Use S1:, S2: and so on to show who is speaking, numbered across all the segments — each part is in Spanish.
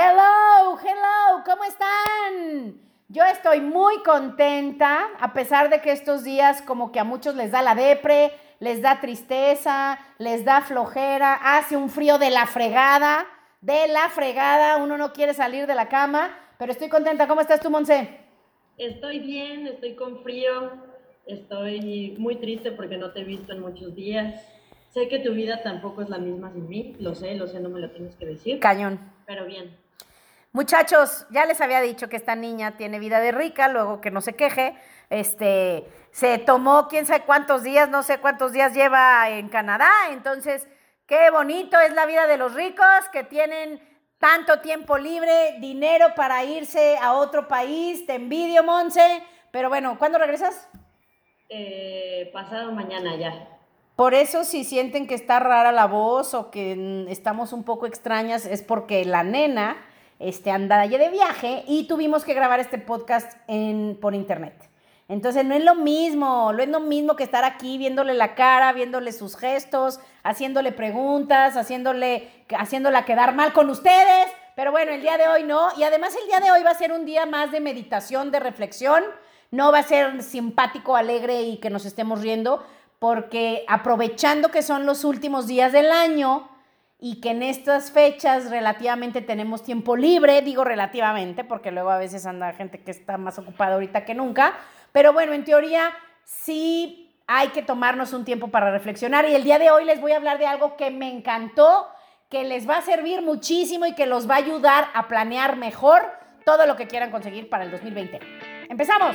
S1: Hello, hello, ¿cómo están? Yo estoy muy contenta, a pesar de que estos días como que a muchos les da la depre, les da tristeza, les da flojera, hace un frío de la fregada, de la fregada, uno no quiere salir de la cama, pero estoy contenta. ¿Cómo estás tú, Monse?
S2: Estoy bien, estoy con frío, estoy muy triste porque no te he visto en muchos días. Sé que tu vida tampoco es la misma sin mí, lo sé, lo sé, no me lo tienes que decir.
S1: Cañón.
S2: Pero bien.
S1: Muchachos, ya les había dicho que esta niña tiene vida de rica, luego que no se queje. Este, se tomó quién sabe cuántos días, no sé cuántos días lleva en Canadá. Entonces, qué bonito es la vida de los ricos que tienen tanto tiempo libre, dinero para irse a otro país. Te envidio, Monse. Pero bueno, ¿cuándo regresas?
S2: Eh, pasado mañana ya.
S1: Por eso si sienten que está rara la voz o que estamos un poco extrañas es porque la nena este, anda allá de viaje y tuvimos que grabar este podcast en, por internet. Entonces no es lo mismo, no es lo mismo que estar aquí viéndole la cara, viéndole sus gestos, haciéndole preguntas, haciéndole, haciéndola quedar mal con ustedes. Pero bueno, el día de hoy no. Y además el día de hoy va a ser un día más de meditación, de reflexión. No va a ser simpático, alegre y que nos estemos riendo, porque aprovechando que son los últimos días del año y que en estas fechas relativamente tenemos tiempo libre, digo relativamente, porque luego a veces anda gente que está más ocupada ahorita que nunca, pero bueno, en teoría sí hay que tomarnos un tiempo para reflexionar y el día de hoy les voy a hablar de algo que me encantó, que les va a servir muchísimo y que los va a ayudar a planear mejor todo lo que quieran conseguir para el 2020. ¡Empezamos!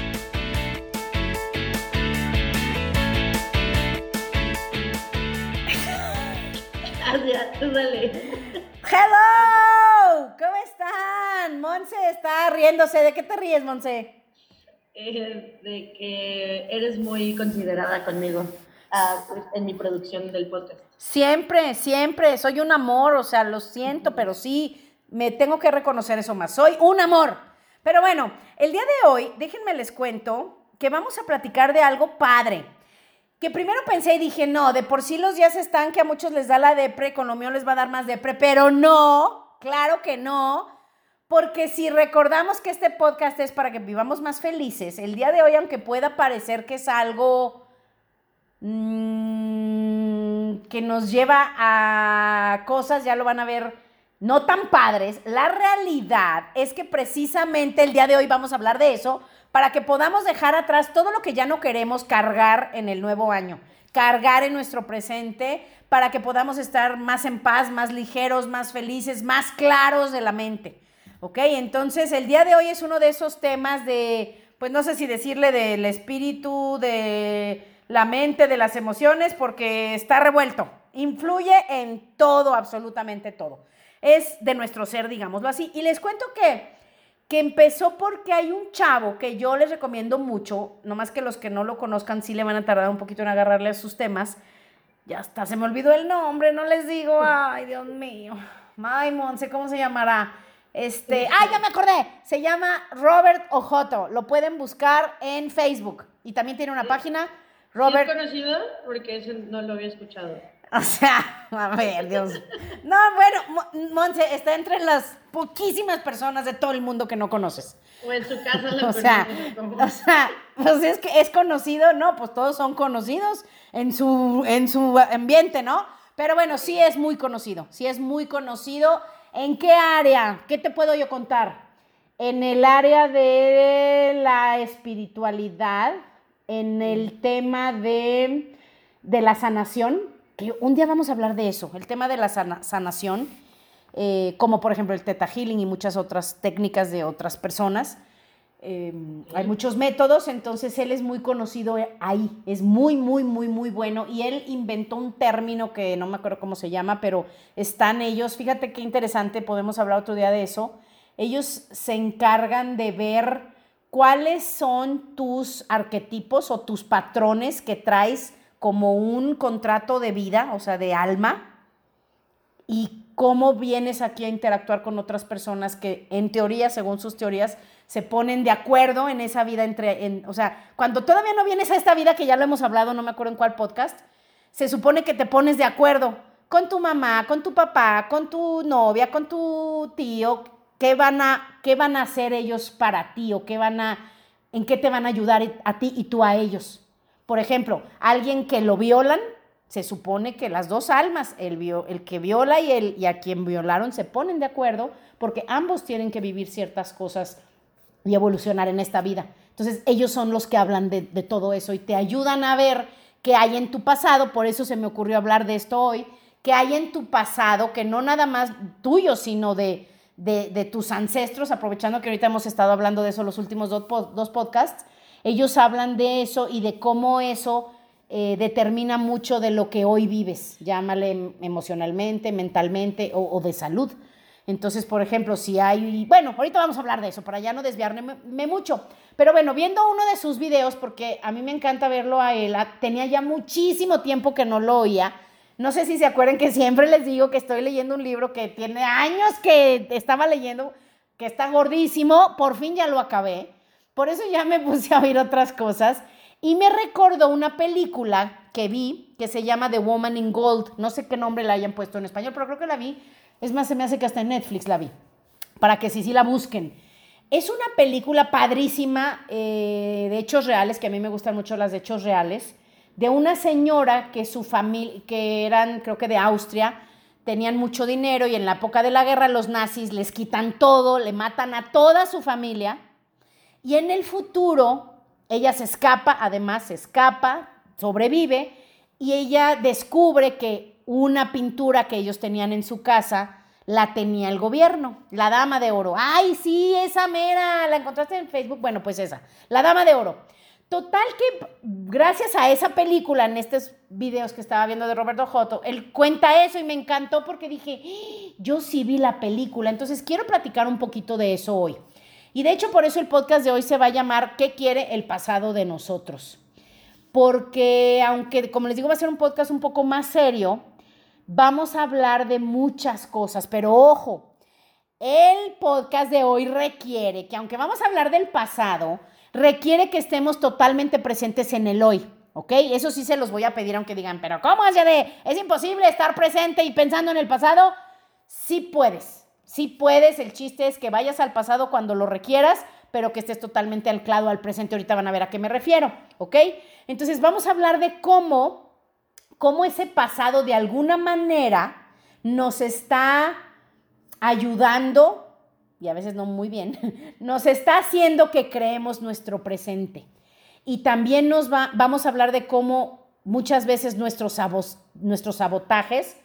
S1: Hello, ¿cómo están? Monse está riéndose. ¿De qué te ríes, Monse?
S2: Eh, de que eres muy considerada conmigo ah, en mi producción del podcast.
S1: Siempre, siempre. Soy un amor, o sea, lo siento, pero sí, me tengo que reconocer eso más. Soy un amor. Pero bueno, el día de hoy, déjenme les cuento que vamos a platicar de algo padre que primero pensé y dije, no, de por sí los días están que a muchos les da la depre, con lo mío les va a dar más depre, pero no, claro que no, porque si recordamos que este podcast es para que vivamos más felices, el día de hoy, aunque pueda parecer que es algo mmm, que nos lleva a cosas, ya lo van a ver, no tan padres, la realidad es que precisamente el día de hoy vamos a hablar de eso, para que podamos dejar atrás todo lo que ya no queremos cargar en el nuevo año, cargar en nuestro presente, para que podamos estar más en paz, más ligeros, más felices, más claros de la mente. ¿Ok? Entonces, el día de hoy es uno de esos temas de, pues no sé si decirle del espíritu, de la mente, de las emociones, porque está revuelto. Influye en todo, absolutamente todo. Es de nuestro ser, digámoslo así. Y les cuento que que empezó porque hay un chavo que yo les recomiendo mucho, nomás que los que no lo conozcan sí le van a tardar un poquito en agarrarle a sus temas. Ya está, se me olvidó el nombre, no les digo, ay, Dios mío. Ay, Monse, ¿cómo se llamará? Este, ay, ya me acordé, se llama Robert Ojoto, lo pueden buscar en Facebook y también tiene una página.
S2: Robert. ¿Es conocido? Porque ese no lo había escuchado.
S1: O sea, a ver, Dios. No, bueno, Monse está entre las poquísimas personas de todo el mundo que no conoces.
S2: O en su casa
S1: o sea, o sea, pues es que es conocido, no, pues todos son conocidos en su, en su ambiente, ¿no? Pero bueno, sí es muy conocido, sí es muy conocido. ¿En qué área? ¿Qué te puedo yo contar? En el área de la espiritualidad, en el tema de, de la sanación, un día vamos a hablar de eso, el tema de la sanación, eh, como por ejemplo el Theta Healing y muchas otras técnicas de otras personas. Em, hay muchos métodos, entonces él es muy conocido ahí, es muy, muy, muy, muy bueno. Y él inventó un término que no me acuerdo cómo se llama, pero están ellos, fíjate qué interesante, podemos hablar otro día de eso. Ellos se encargan de ver ¿cuáles son tus arquetipos o tus patrones que traes como un contrato de vida, o sea, de alma? ¿Y cómo vienes aquí a interactuar con otras personas que en teoría, según sus teorías, se ponen de acuerdo en esa vida entre, en, o sea, cuando todavía no vienes a esta vida, que ya lo hemos hablado, no me acuerdo en cuál podcast, se supone que te pones de acuerdo con tu mamá, con tu papá, con tu novia, con tu tío, qué van a, qué van a hacer ellos para ti o qué van a, en qué te van a ayudar a ti y tú a ellos. Por ejemplo, alguien que lo violan, se supone que las dos almas, el, que viola y, el, y a quien violaron, se ponen de acuerdo porque ambos tienen que vivir ciertas cosas y evolucionar en esta vida. Entonces, ellos son los que hablan de, todo eso y te ayudan a ver qué hay en tu pasado, por eso se me ocurrió hablar de esto hoy, qué hay en tu pasado, que no nada más tuyo, sino de, tus ancestros, aprovechando que ahorita hemos estado hablando de eso los últimos dos podcasts, ellos hablan de eso y de cómo eso eh, determina mucho de lo que hoy vives, llámale emocionalmente, mentalmente o, de salud. Entonces, por ejemplo, si hay, bueno, ahorita vamos a hablar de eso, para ya no desviarme mucho, pero bueno, viendo uno de sus videos, porque a mí me encanta verlo a él, tenía ya muchísimo tiempo que no lo oía, no sé si se acuerdan que siempre les digo que estoy leyendo un libro que tiene años que estaba leyendo, que está gordísimo, por fin ya lo acabé. Por eso ya me puse a oír otras cosas y me recordó una película que vi que se llama The Woman in Gold. No sé qué nombre la hayan puesto en español, pero creo que la vi. Es más, se me hace que hasta en Netflix la vi, para que sí, sí la busquen. Es una película padrísima eh, de hechos reales, que a mí me gustan mucho las de hechos reales de una señora que su familia, que eran creo que de Austria, tenían mucho dinero y en la época de la guerra los nazis les quitan todo, le matan a toda su familia y en el futuro ella se escapa, además se escapa, sobrevive y ella descubre que una pintura que ellos tenían en su casa la tenía el gobierno, la dama de oro. Ay, sí, esa mera, la encontraste en Facebook. Bueno, pues esa, la dama de oro. Total que gracias a esa película, en estos videos que estaba viendo de Roberto Joto, él cuenta eso y me encantó porque dije, ¡Ah! yo sí vi la película, entonces quiero platicar un poquito de eso hoy. Y de hecho por eso el podcast de hoy se va a llamar ¿Qué quiere el pasado de nosotros? Porque aunque, como les digo, va a ser un podcast un poco más serio, vamos a hablar de muchas cosas, pero ojo, el podcast de hoy requiere que aunque vamos a hablar del pasado, requiere que estemos totalmente presentes en el hoy. ¿Ok? Eso sí se los voy a pedir aunque digan, pero ¿cómo es de? ¿Es imposible estar presente y pensando en el pasado? Sí puedes, sí puedes. El chiste es que vayas al pasado cuando lo requieras, pero que estés totalmente anclado al presente. Ahorita van a ver a qué me refiero, ¿ok? Entonces vamos a hablar de cómo, cómo ese pasado de alguna manera nos está ayudando y a veces no muy bien, nos está haciendo que creemos nuestro presente. Y también nos va, vamos a hablar de cómo muchas veces nuestros, nuestros sabotajes,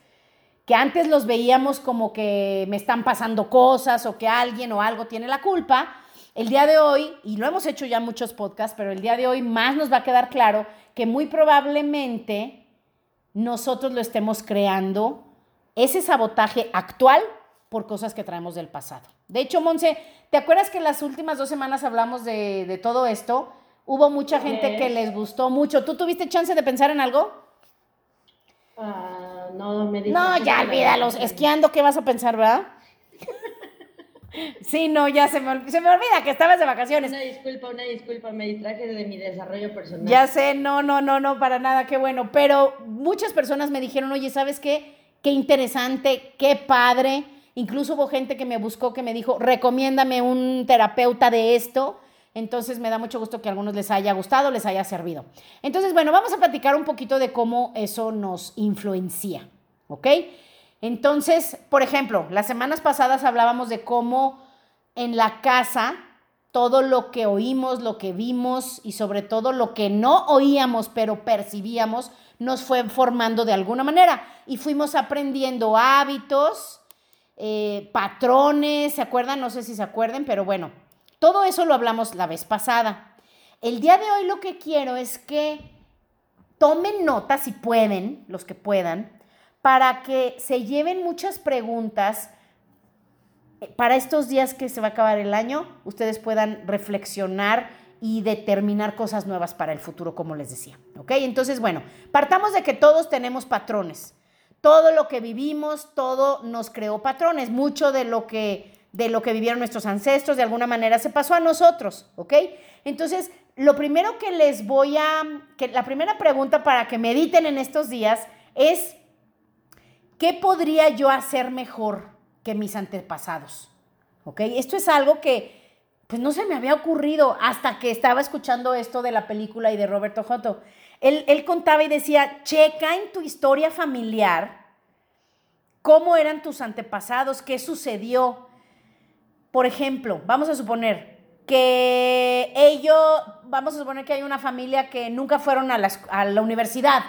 S1: que antes los veíamos como que me están pasando cosas o que alguien o algo tiene la culpa, el día de hoy, y lo hemos hecho ya muchos podcasts, pero el día de hoy más nos va a quedar claro que muy probablemente nosotros lo estemos creando, ese sabotaje actual por cosas que traemos del pasado. De hecho, Monse, ¿te acuerdas que las últimas dos semanas hablamos de, todo esto? Hubo mucha gente que les gustó mucho. ¿Tú tuviste chance de pensar en algo?
S2: Ah, no, me
S1: No, ya olvídalos. Esquiando, ¿qué vas a pensar, verdad? Sí, no, ya se me, se me olvida que estabas de vacaciones.
S2: Una disculpa, una disculpa, me distraje de mi desarrollo personal.
S1: Ya sé, no, no, no, no, para nada, qué bueno. Pero muchas personas me dijeron, oye, ¿sabes qué? Qué interesante, qué padre Incluso hubo gente que me buscó, que me dijo, recomiéndame un terapeuta de esto. Entonces me da mucho gusto que a algunos les haya gustado, les haya servido. Entonces, bueno, vamos a platicar un poquito de cómo eso nos influencia, ¿ok? Entonces, por ejemplo, las semanas pasadas hablábamos de cómo en la casa todo lo que oímos, lo que vimos y sobre todo lo que no oíamos pero percibíamos nos fue formando de alguna manera y fuimos aprendiendo hábitos, eh, patrones, ¿se acuerdan? No sé si se acuerden, pero bueno, todo eso lo hablamos la vez pasada. El día de hoy lo que quiero es que tomen nota, si pueden, los que puedan, para que se lleven muchas preguntas para estos días que se va a acabar el año, ustedes puedan reflexionar y determinar cosas nuevas para el futuro, como les decía. ¿Ok? Entonces, bueno, partamos de que todos tenemos patrones. Todo lo que vivimos, todo nos creó patrones. Mucho de lo que, de lo que vivieron nuestros ancestros, de alguna manera, se pasó a nosotros. ¿Ok? Entonces, lo primero que les voy a, que la primera pregunta para que mediten en estos días es, ¿qué podría yo hacer mejor que mis antepasados? ¿Ok? Esto es algo que pues no se me había ocurrido hasta que estaba escuchando esto de la película y de Roberto Joto. Él, él contaba y decía, checa en tu historia familiar cómo eran tus antepasados, qué sucedió. Por ejemplo, vamos a suponer que ellos, vamos a suponer que hay una familia que nunca fueron a la, a la universidad.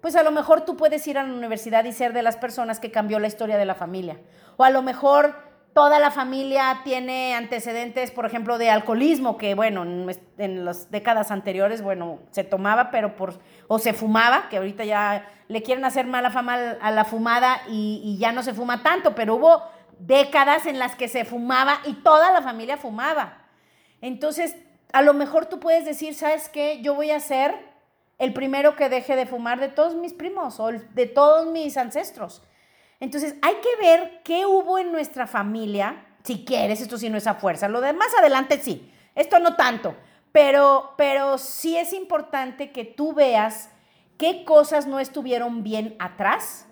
S1: Pues a lo mejor tú puedes ir a la universidad y ser de las personas que cambió la historia de la familia. O a lo mejor toda la familia tiene antecedentes, por ejemplo, de alcoholismo, que bueno, en las décadas anteriores, bueno, se tomaba, pero por, o se fumaba, que ahorita ya le quieren hacer mala fama a la fumada y ya no se fuma tanto, pero hubo décadas en las que se fumaba y toda la familia fumaba. Entonces, a lo mejor tú puedes decir, ¿sabes qué? Yo voy a ser el primero que deje de fumar de todos mis primos o de todos mis ancestros. Entonces, hay que ver qué hubo en nuestra familia, si quieres, esto sí no es a fuerza, lo de más adelante sí, esto no tanto, pero, pero sí es importante que tú veas qué cosas no estuvieron bien atrás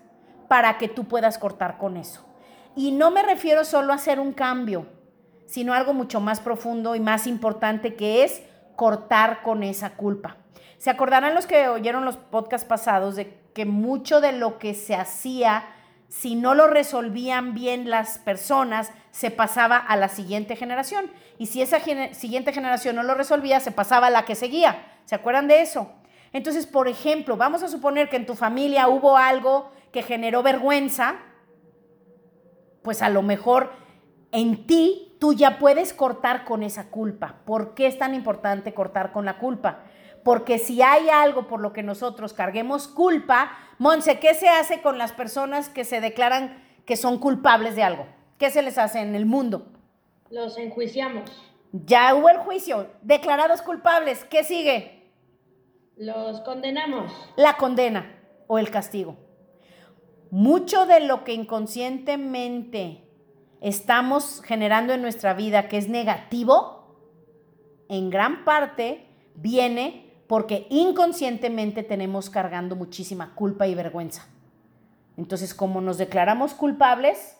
S1: para que tú puedas cortar con eso. Y no me refiero solo a hacer un cambio, sino algo mucho más profundo y más importante que es cortar con esa culpa. Se acordarán los que oyeron los podcasts pasados de que mucho de lo que se hacía si no lo resolvían bien las personas, se pasaba a la siguiente generación. Y si esa siguiente generación no lo resolvía, se pasaba a la que seguía. ¿Se acuerdan de eso? Entonces, por ejemplo, vamos a suponer que en tu familia hubo algo que generó vergüenza, pues a lo mejor en ti tú ya puedes cortar con esa culpa. ¿Por qué es tan importante cortar con la culpa? Porque si hay algo por lo que nosotros carguemos culpa, Monse, ¿qué se hace con las personas que se declaran que son culpables de algo? ¿Qué se les hace en el mundo?
S2: Los enjuiciamos.
S1: Ya hubo el juicio, declarados culpables, ¿qué sigue?
S2: Los condenamos.
S1: La condena o el castigo. Mucho de lo que inconscientemente estamos generando en nuestra vida que es negativo, en gran parte viene porque inconscientemente tenemos cargando muchísima culpa y vergüenza. Entonces, como nos declaramos culpables,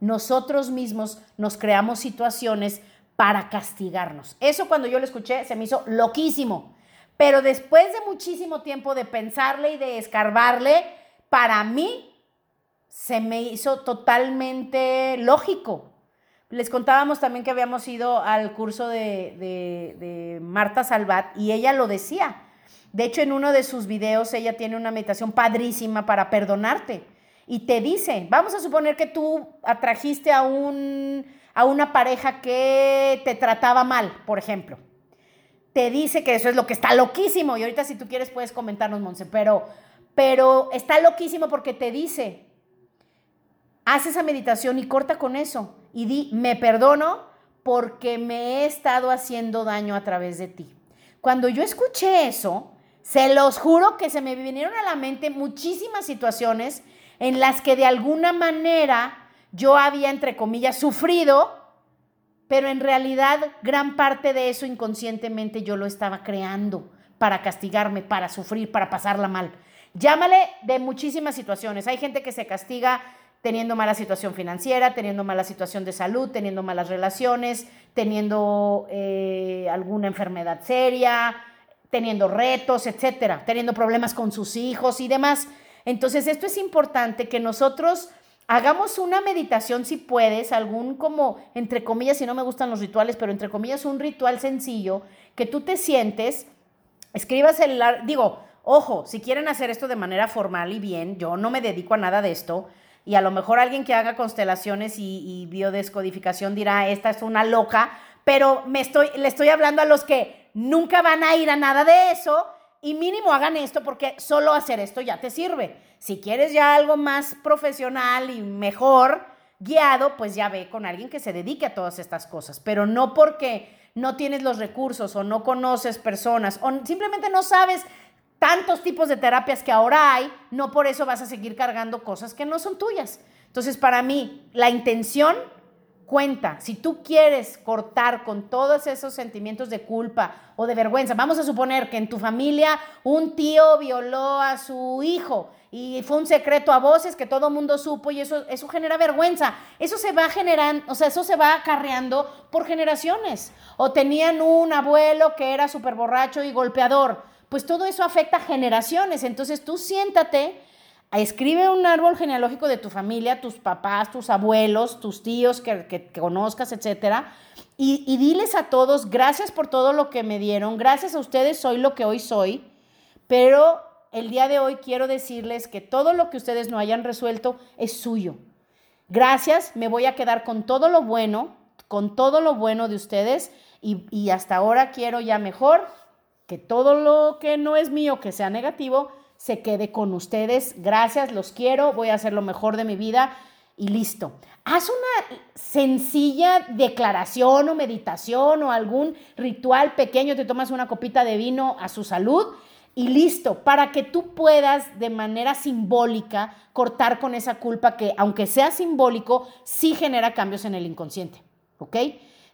S1: nosotros mismos nos creamos situaciones para castigarnos. Eso cuando yo lo escuché se me hizo loquísimo. Pero después de muchísimo tiempo de pensarle y de escarbarle, para mí se me hizo totalmente lógico. Les contábamos también que habíamos ido al curso de, Marta Salvat y ella lo decía. De hecho, en uno de sus videos ella tiene una meditación padrísima para perdonarte. Y te dice, vamos a suponer que tú atrajiste a, un, a una pareja que te trataba mal, por ejemplo. Te dice que eso es lo que está loquísimo. Y ahorita si tú quieres puedes comentarnos, Monse, pero, pero está loquísimo porque te dice, haz esa meditación y corta con eso y di, me perdono porque me he estado haciendo daño a través de ti. Cuando yo escuché eso, se los juro que se me vinieron a la mente muchísimas situaciones en las que de alguna manera yo había, entre comillas, sufrido, pero en realidad gran parte de eso inconscientemente yo lo estaba creando para castigarme, para sufrir, para pasarla mal. Llámale de muchísimas situaciones. Hay gente que se castiga teniendo mala situación financiera, teniendo mala situación de salud, teniendo malas relaciones, teniendo eh, alguna enfermedad seria, teniendo retos, etcétera, teniendo problemas con sus hijos y demás. Entonces, esto es importante que nosotros hagamos una meditación si puedes, algún como, entre comillas, si no me gustan los rituales, pero entre comillas, un ritual sencillo, que tú te sientes, escribas el, digo, ojo, si quieren hacer esto de manera formal y bien, yo no me dedico a nada de esto, y a lo mejor alguien que haga constelaciones y, biodescodificación dirá, esta es una loca, pero me estoy, le estoy hablando a los que nunca van a ir a nada de eso y mínimo hagan esto porque solo hacer esto ya te sirve. Si quieres ya algo más profesional y mejor, guiado, pues ya ve con alguien que se dedique a todas estas cosas, pero no porque no tienes los recursos o no conoces personas o simplemente no sabes tantos tipos de terapias que ahora hay, no por eso vas a seguir cargando cosas que no son tuyas. Entonces, para mí, la intención cuenta. Si tú quieres cortar con todos esos sentimientos de culpa o de vergüenza, vamos a suponer que en tu familia un tío violó a su hijo y fue un secreto a voces que todo mundo supo y eso, eso genera vergüenza. Eso se va generando, o sea, eso se va acarreando por generaciones. O tenían un abuelo que era súper borracho y golpeador. Pues todo eso afecta generaciones. Entonces tú siéntate Escribe un árbol genealógico de tu familia, tus papás, tus abuelos, tus tíos que, conozcas, etcétera, y, diles a todos, gracias por todo lo que me dieron, gracias a ustedes soy lo que hoy soy, pero el día de hoy quiero decirles que todo lo que ustedes no hayan resuelto es suyo. Gracias, me voy a quedar con todo lo bueno, con todo lo bueno de ustedes, y hasta ahora quiero ya mejor que todo lo que no es mío, que sea negativo, se quede con ustedes. Gracias, los quiero, voy a hacer lo mejor de mi vida y listo. Haz una sencilla declaración o meditación o algún ritual pequeño, te tomas una copita de vino a su salud y listo, para que tú puedas de manera simbólica cortar con esa culpa que, aunque sea simbólico, sí genera cambios en el inconsciente, ¿ok?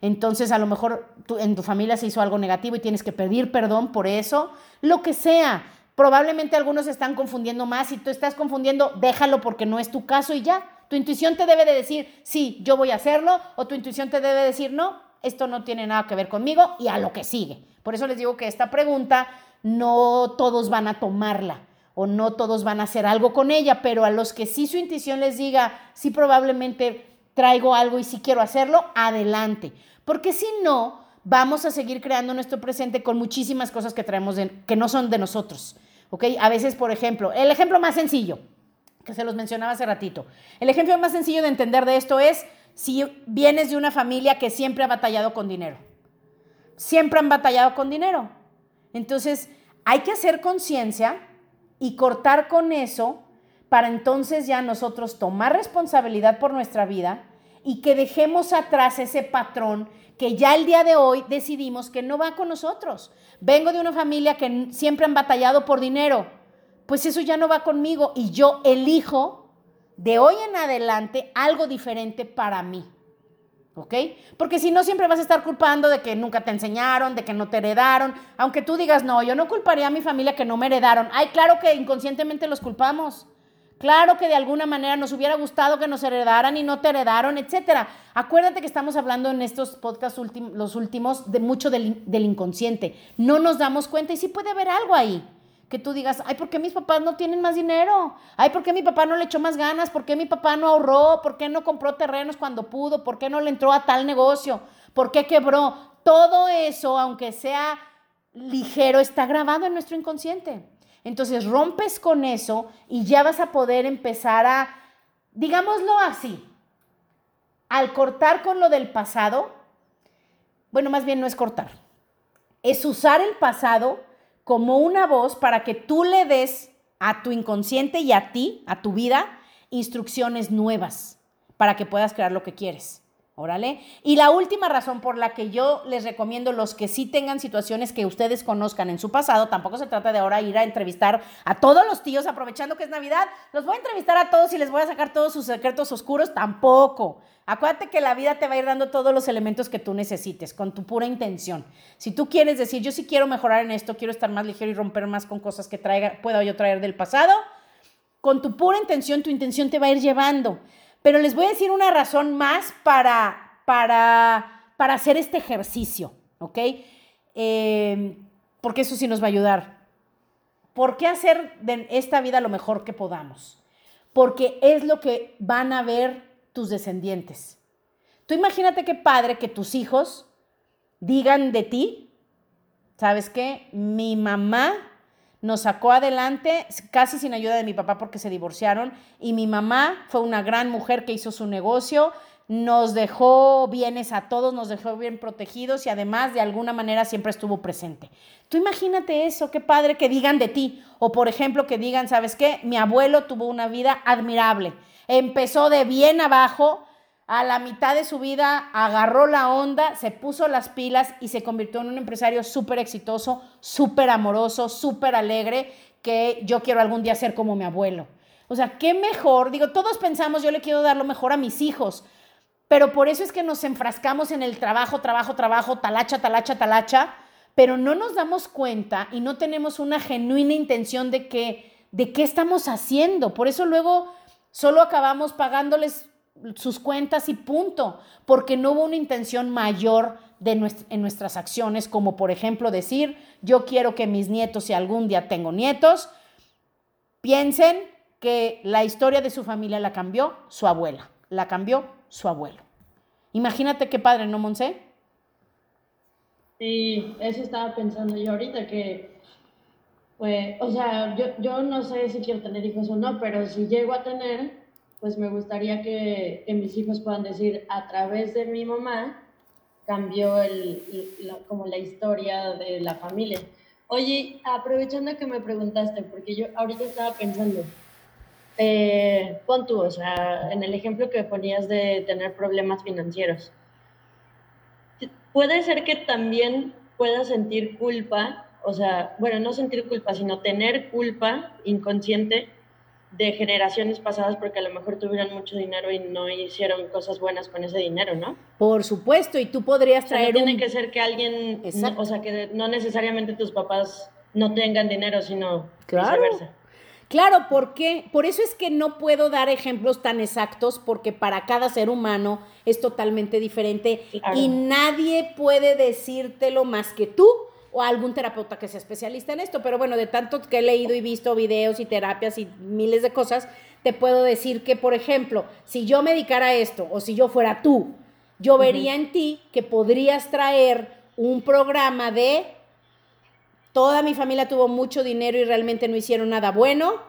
S1: Entonces, a lo mejor en tu familia se hizo algo negativo y tienes que pedir perdón por eso, lo que sea. Probablemente algunos están confundiendo más. Si tú estás confundiendo, déjalo porque no es tu caso y ya. Tu intuición te debe de decir, sí, yo voy a hacerlo, o tu intuición te debe decir, no, esto no tiene nada que ver conmigo y a lo que sigue. Por eso les digo que esta pregunta no todos van a tomarla o no todos van a hacer algo con ella, pero a los que sí su intuición les diga, sí probablemente traigo algo y sí quiero hacerlo, adelante. Porque si no, vamos a seguir creando nuestro presente con muchísimas cosas que traemos que no son de nosotros. ¿Ok? A veces, por ejemplo, el ejemplo más sencillo, que se los mencionaba hace ratito, el ejemplo más sencillo de entender de esto es si vienes de una familia que siempre ha batallado con dinero. Siempre han batallado con dinero. Entonces, hay que hacer conciencia y cortar con eso para entonces ya nosotros tomar responsabilidad por nuestra vida y que dejemos atrás ese patrón que ya el día de hoy decidimos que no va con nosotros. Vengo de una familia que siempre han batallado por dinero, pues eso ya no va conmigo y yo elijo de hoy en adelante algo diferente para mí. ¿Ok? Porque si no, siempre vas a estar culpando de que nunca te enseñaron, de que no te heredaron. Aunque tú digas, no, yo no culparía a mi familia que no me heredaron. Ay, claro que inconscientemente los culpamos. Claro que de alguna manera nos hubiera gustado que nos heredaran y no te heredaron, etcétera. Acuérdate que estamos hablando en estos podcasts los últimos de mucho del, inconsciente. No nos damos cuenta y sí puede haber algo ahí. Que tú digas, ay, ¿por qué mis papás no tienen más dinero? Ay, ¿por qué mi papá no le echó más ganas? ¿Por qué mi papá no ahorró? ¿Por qué no compró terrenos cuando pudo? ¿Por qué no le entró a tal negocio? ¿Por qué quebró? Todo eso, aunque sea ligero, está grabado en nuestro inconsciente. Entonces rompes con eso y ya vas a poder empezar a, digámoslo así, al cortar con lo del pasado, bueno, más bien no es cortar, es usar el pasado como una voz para que tú le des a tu inconsciente y a ti, a tu vida, instrucciones nuevas para que puedas crear lo que quieres. Órale. Y la última razón por la que yo les recomiendo los que sí tengan situaciones que ustedes conozcan en su pasado, tampoco se trata de ahora ir a entrevistar a todos los tíos aprovechando que es Navidad, los voy a entrevistar a todos y les voy a sacar todos sus secretos oscuros, tampoco. Acuérdate que la vida te va a ir dando todos los elementos que tú necesites con tu pura intención. Si tú quieres decir, yo sí quiero mejorar en esto, quiero estar más ligero y romper más con cosas que traiga, pueda yo traer del pasado, con tu pura intención, tu intención te va a ir llevando. Pero les voy a decir una razón más para, para, para hacer este ejercicio, ¿ok? Eh, porque eso sí nos va a ayudar. ¿Por qué hacer de esta vida lo mejor que podamos? Porque es lo que van a ver tus descendientes. Tú imagínate qué padre que tus hijos digan de ti, ¿sabes qué? Mi mamá nos sacó adelante casi sin ayuda de mi papá porque se divorciaron y mi mamá fue una gran mujer que hizo su negocio, nos dejó bienes a todos, nos dejó bien protegidos y además de alguna manera siempre estuvo presente. Tú imagínate eso, qué padre que digan de ti o por ejemplo que digan, ¿sabes qué? Mi abuelo tuvo una vida admirable. Empezó de bien abajo, a la mitad de su vida agarró la onda, se puso las pilas y se convirtió en un empresario súper exitoso, súper amoroso, súper alegre, que yo quiero algún día ser como mi abuelo. O sea, qué mejor, digo, todos pensamos, yo le quiero dar lo mejor a mis hijos, pero por eso es que nos enfrascamos en el trabajo, trabajo, trabajo, talacha, talacha, talacha, pero no nos damos cuenta y no tenemos una genuina intención de que de qué estamos haciendo. Por eso luego solo acabamos pagándoles sus cuentas y punto, porque no hubo una intención mayor de en nuestras acciones, como por ejemplo decir, yo quiero que mis nietos, si algún día tengo nietos, piensen que la historia de su familia la cambió su abuela, la cambió su abuelo. Imagínate qué padre, ¿no, Monse?
S2: Sí, eso estaba pensando yo ahorita, que, pues, o sea, yo, yo no sé si quiero tener hijos o no, pero si llego a tener, pues me gustaría que, mis hijos puedan decir, a través de mi mamá cambió el, como la historia de la familia. Oye, aprovechando que me preguntaste, porque yo ahorita estaba pensando, eh, pon tú, o sea, en el ejemplo que ponías de tener problemas financieros, puede ser que también puedas sentir culpa, o sea, bueno, no sentir culpa, sino tener culpa inconsciente de generaciones pasadas porque a lo mejor tuvieron mucho dinero y no hicieron cosas buenas con ese dinero, ¿no?
S1: Por supuesto, y tú podrías traer
S2: o tiene que ser que alguien, o sea, que no necesariamente tus papás no tengan dinero, sino
S1: claro. viceversa. Claro, porque por eso es que no puedo dar ejemplos tan exactos porque para cada ser humano es totalmente diferente y nadie puede decírtelo más que tú o algún terapeuta que sea especialista en esto. Pero bueno, de tanto que he leído y visto videos y terapias y miles de cosas, te puedo decir que, por ejemplo, si yo me dedicara a esto o si yo fuera tú, yo vería en ti que podrías traer un programa de toda mi familia tuvo mucho dinero y realmente no hicieron nada bueno,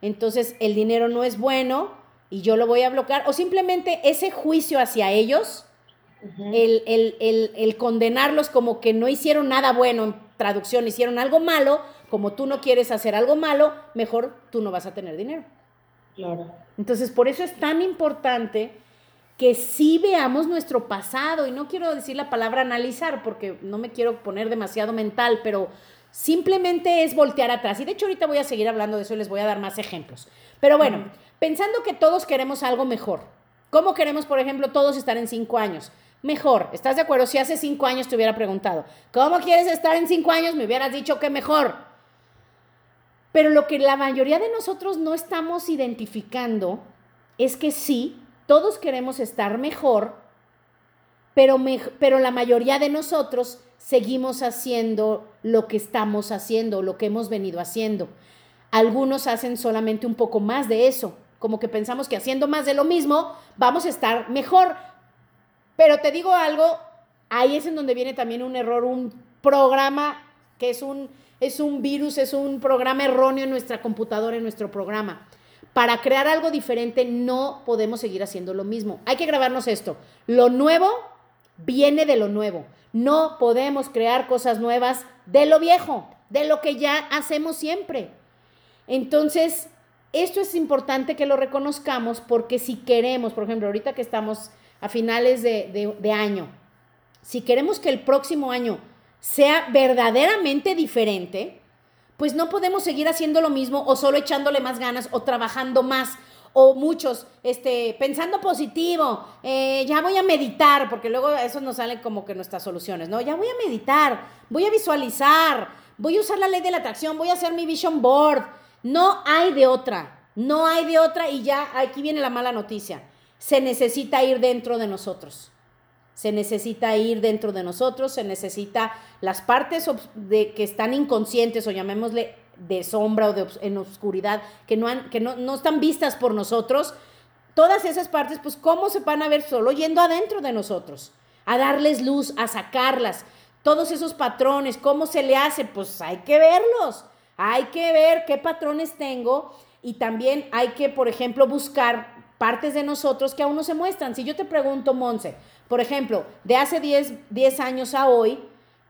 S1: entonces el dinero no es bueno y yo lo voy a bloquear, o simplemente ese juicio hacia ellos el, condenarlos como que no hicieron nada bueno, en traducción, hicieron algo malo, como tú no quieres hacer algo malo, mejor tú no vas a tener dinero.
S2: Claro.
S1: Entonces, por eso es tan importante que sí veamos nuestro pasado, y no quiero decir la palabra analizar, porque no me quiero poner demasiado mental, pero simplemente es voltear atrás. Y de hecho ahorita voy a seguir hablando de eso y les voy a dar más ejemplos. Pero bueno, pensando que todos queremos algo mejor, ¿cómo queremos, por ejemplo, todos estar en cinco años? Mejor. ¿Estás de acuerdo? Si hace cinco años te hubiera preguntado, ¿cómo quieres estar en cinco años? Me hubieras dicho que mejor. Pero lo que la mayoría de nosotros no estamos identificando es que sí, todos queremos estar mejor, pero, pero la mayoría de nosotros seguimos haciendo lo que estamos haciendo, lo que hemos venido haciendo. Algunos hacen solamente un poco más de eso, como que pensamos que haciendo más de lo mismo vamos a estar mejor, pero te digo algo, ahí es en donde viene también un error, un programa que es un, es un virus, es un programa erróneo en nuestra computadora, en nuestro programa. Para crear algo diferente no podemos seguir haciendo lo mismo. Hay que grabarnos esto. Lo nuevo viene de lo nuevo. No podemos crear cosas nuevas de lo viejo, de lo que ya hacemos siempre. Entonces, esto es importante que lo reconozcamos porque si queremos, por ejemplo, ahorita que estamos a finales de, año, si queremos que el próximo año sea verdaderamente diferente, pues no podemos seguir haciendo lo mismo o solo echándole más ganas o trabajando más o muchos este, pensando positivo, eh, ya voy a meditar, porque luego eso nos sale como que nuestras soluciones, ¿no? Ya voy a meditar, voy a visualizar, voy a usar la ley de la atracción, voy a hacer mi vision board. No hay de otra, no hay de otra y ya aquí viene la mala noticia se necesita ir dentro de nosotros. Se necesita ir dentro de nosotros, se necesita las partes de, que están inconscientes o llamémosle de sombra o de, en oscuridad, que, no, han, que no, no están vistas por nosotros. Todas esas partes, pues, ¿cómo se van a ver solo yendo adentro de nosotros? A darles luz, a sacarlas. Todos esos patrones, ¿cómo se le hace? Pues hay que verlos. Hay que ver qué patrones tengo y también hay que, por ejemplo, buscar partes de nosotros que aún no se muestran. Si yo te pregunto, Monse, por ejemplo, de hace 10, años a hoy,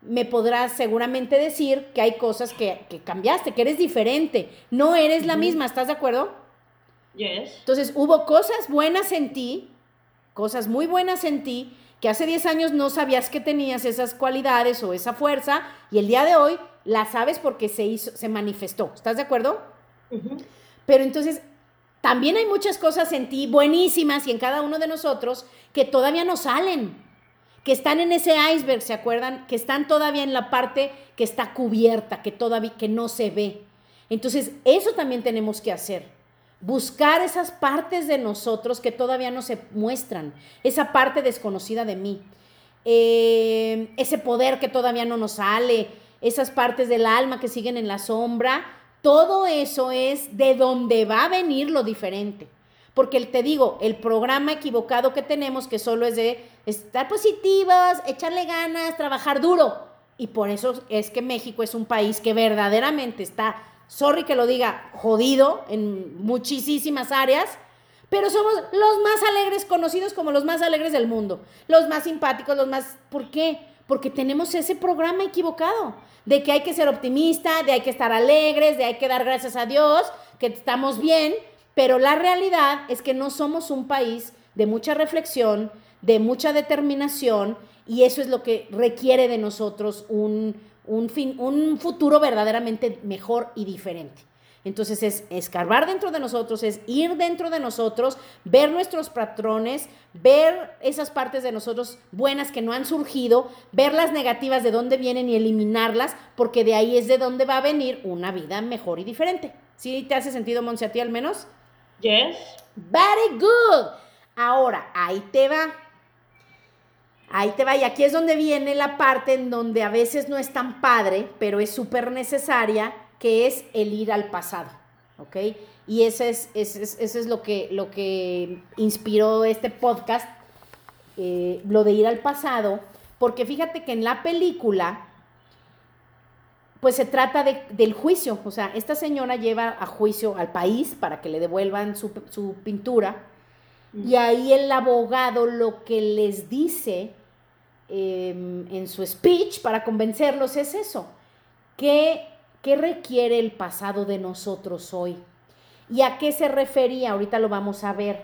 S1: me podrás seguramente decir que hay cosas que, cambiaste, que eres diferente, no eres la misma, ¿estás de acuerdo?
S2: Yes.
S1: Entonces, hubo cosas buenas en ti, cosas muy buenas en ti que hace 10 años no sabías que tenías esas cualidades o esa fuerza y el día de hoy la sabes porque se hizo, se manifestó. ¿Estás de acuerdo? Pero entonces también hay muchas cosas en ti buenísimas y en cada uno de nosotros que todavía no salen, que están en ese iceberg, ¿se acuerdan? Que están todavía en la parte que está cubierta, que todavía que no se ve. Entonces, eso también tenemos que hacer. Buscar esas partes de nosotros que todavía no se muestran, esa parte desconocida de mí, eh, ese poder que todavía no nos sale, esas partes del alma que siguen en la sombra, todo eso es de donde va a venir lo diferente. Porque te digo, el programa equivocado que tenemos, que solo es de estar positivas, echarle ganas, trabajar duro. Y por eso es que México es un país que verdaderamente está sorry que lo diga, jodido en muchísimas áreas, pero somos los más alegres, conocidos como los más alegres del mundo, los más simpáticos, los más... ¿Por qué? Porque tenemos ese programa equivocado, de que hay que ser optimista, de hay que estar alegres, de hay que dar gracias a Dios, que estamos bien, pero la realidad es que no somos un país de mucha reflexión, de mucha determinación, y eso es lo que requiere de nosotros un, un, fin, un futuro verdaderamente mejor y diferente. Entonces es escarbar dentro de nosotros, es ir dentro de nosotros, ver nuestros patrones, ver esas partes de nosotros buenas que no han surgido, ver las negativas de dónde vienen y eliminarlas, porque de ahí es de donde va a venir una vida mejor y diferente. ¿Sí te hace sentido, Monse, a ti al menos?
S2: Yes.
S1: Very good. Ahora, ahí te va. Ahí te va, y aquí es donde viene la parte en donde a veces no es tan padre, pero es súper necesaria, que es el ir al pasado, ¿ok? Y ese es, ese es, lo, que, lo que inspiró este podcast, eh, lo de ir al pasado, porque fíjate que en la película, pues se trata del juicio, o sea, esta señora lleva a juicio al país para que le devuelvan su, su pintura, y ahí el abogado lo que les dice em, en su speech para convencerlos es eso. ¿Qué, ¿Qué requiere el pasado de nosotros hoy? ¿Y a qué se refería? Ahorita lo vamos a ver.